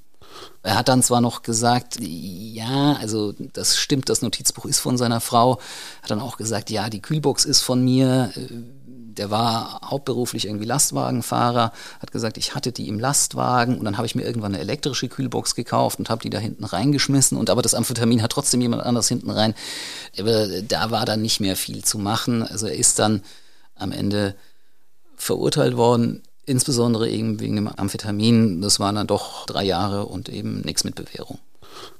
Er hat dann zwar noch gesagt, ja, also das stimmt, das Notizbuch ist von seiner Frau. Hat dann auch gesagt, ja, die Kühlbox ist von mir. Der war hauptberuflich irgendwie Lastwagenfahrer, hat gesagt, ich hatte die im Lastwagen und dann habe ich mir irgendwann eine elektrische Kühlbox gekauft und habe die da hinten reingeschmissen und aber das Amphetamin hat trotzdem jemand anders hinten rein. Aber da war dann nicht mehr viel zu machen. Also er ist dann am Ende verurteilt worden insbesondere eben wegen dem Amphetamin, das waren dann doch drei Jahre und eben nichts mit Bewährung.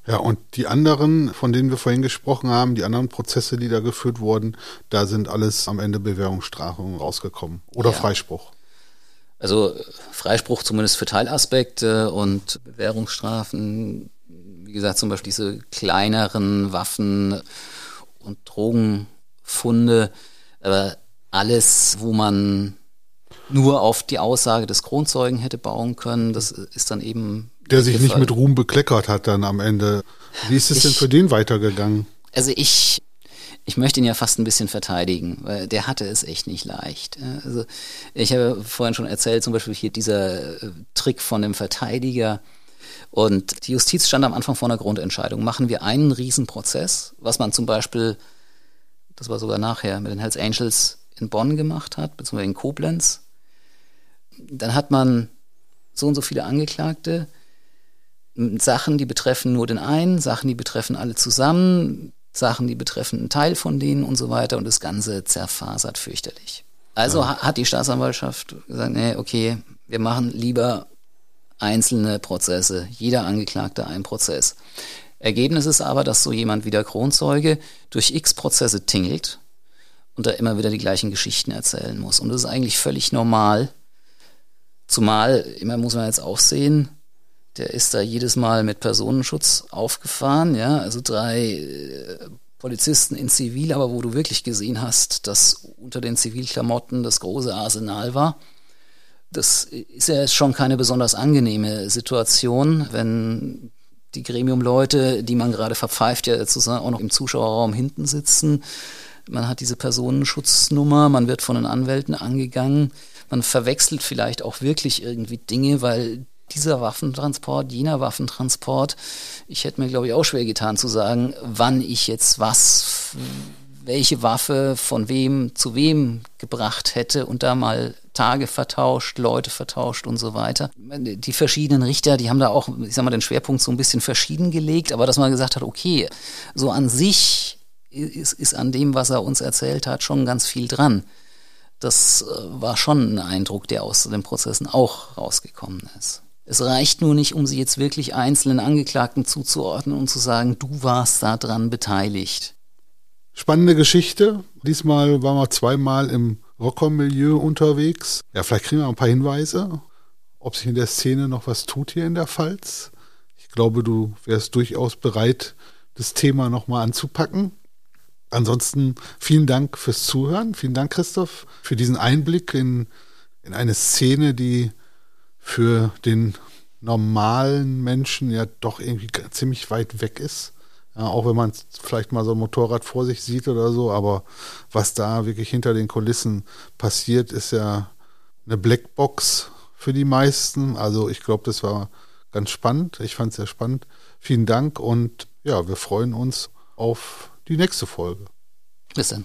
Ja, und die anderen, von denen wir vorhin gesprochen haben, die anderen Prozesse, die da geführt wurden, da sind alles am Ende Bewährungsstrafen rausgekommen oder ja. Freispruch. Also Freispruch zumindest für Teilaspekte und Bewährungsstrafen, wie gesagt, zum Beispiel diese kleineren Waffen und Drogenfunde, aber alles, wo man nur auf die Aussage des Kronzeugen hätte bauen können. Das ist dann eben. Der sich nicht mit Ruhm bekleckert hat dann am Ende. Wie ist es ich, denn für den weitergegangen? Also ich, ich möchte ihn ja fast ein bisschen verteidigen, weil der hatte es echt nicht leicht. Also ich habe vorhin schon erzählt, zum Beispiel hier dieser äh, Trick von dem Verteidiger. Und die Justiz stand am Anfang vor einer Grundentscheidung. Machen wir einen Riesenprozess, was man zum Beispiel, das war sogar nachher, mit den Hells Angels in Bonn gemacht hat, beziehungsweise in Koblenz, dann hat man so und so viele Angeklagte. Sachen, die betreffen nur den einen, Sachen, die betreffen alle zusammen, Sachen, die betreffen einen Teil von denen und so weiter und das Ganze zerfasert fürchterlich. Also ja. hat die Staatsanwaltschaft gesagt, nee, okay, wir machen lieber einzelne Prozesse, jeder Angeklagte ein Prozess. Ergebnis ist aber, dass so jemand wie der Kronzeuge durch x Prozesse tingelt und da immer wieder die gleichen Geschichten erzählen muss. Und das ist eigentlich völlig normal. Zumal, immer muss man jetzt auch sehen, der ist da jedes Mal mit Personenschutz aufgefahren, ja, also drei äh, Polizisten in Zivil, aber wo du wirklich gesehen hast, dass unter den Zivilklamotten das große Arsenal war. Das ist ja schon keine besonders angenehme Situation, wenn die Gremiumleute, die man gerade verpfeift, ja sozusagen auch noch im Zuschauerraum hinten sitzen. Man hat diese Personenschutznummer, man wird von den Anwälten angegangen, man verwechselt vielleicht auch wirklich irgendwie Dinge, weil dieser Waffentransport, jener Waffentransport, ich hätte mir, glaube ich, auch schwer getan zu sagen, wann ich jetzt was, welche Waffe von wem zu wem gebracht hätte und da mal Tage vertauscht, Leute vertauscht und so weiter. Die verschiedenen Richter, die haben da auch, ich sag mal, den Schwerpunkt so ein bisschen verschieden gelegt, aber dass man gesagt hat, okay, so an sich ist, ist an dem, was er uns erzählt hat, schon ganz viel dran. Das äh, war schon ein Eindruck, der aus den Prozessen auch rausgekommen ist. Es reicht nur nicht, um sie jetzt wirklich einzelnen Angeklagten zuzuordnen und zu sagen, du warst daran beteiligt. Spannende Geschichte. Diesmal waren wir zweimal im Rocker-Milieu unterwegs. Ja, vielleicht kriegen wir ein paar Hinweise, ob sich in der Szene noch was tut hier in der Pfalz. Ich glaube, du wärst durchaus bereit, das Thema nochmal anzupacken. Ansonsten vielen Dank fürs Zuhören. Vielen Dank, Christoph, für diesen Einblick in, in eine Szene, die für den normalen Menschen ja doch irgendwie ziemlich weit weg ist. Ja, auch wenn man vielleicht mal so ein Motorrad vor sich sieht oder so, aber was da wirklich hinter den Kulissen passiert, ist ja eine Blackbox für die meisten. Also ich glaube, das war ganz spannend. Ich fand es sehr spannend. Vielen Dank und ja, wir freuen uns auf die nächste Folge. Bis dann.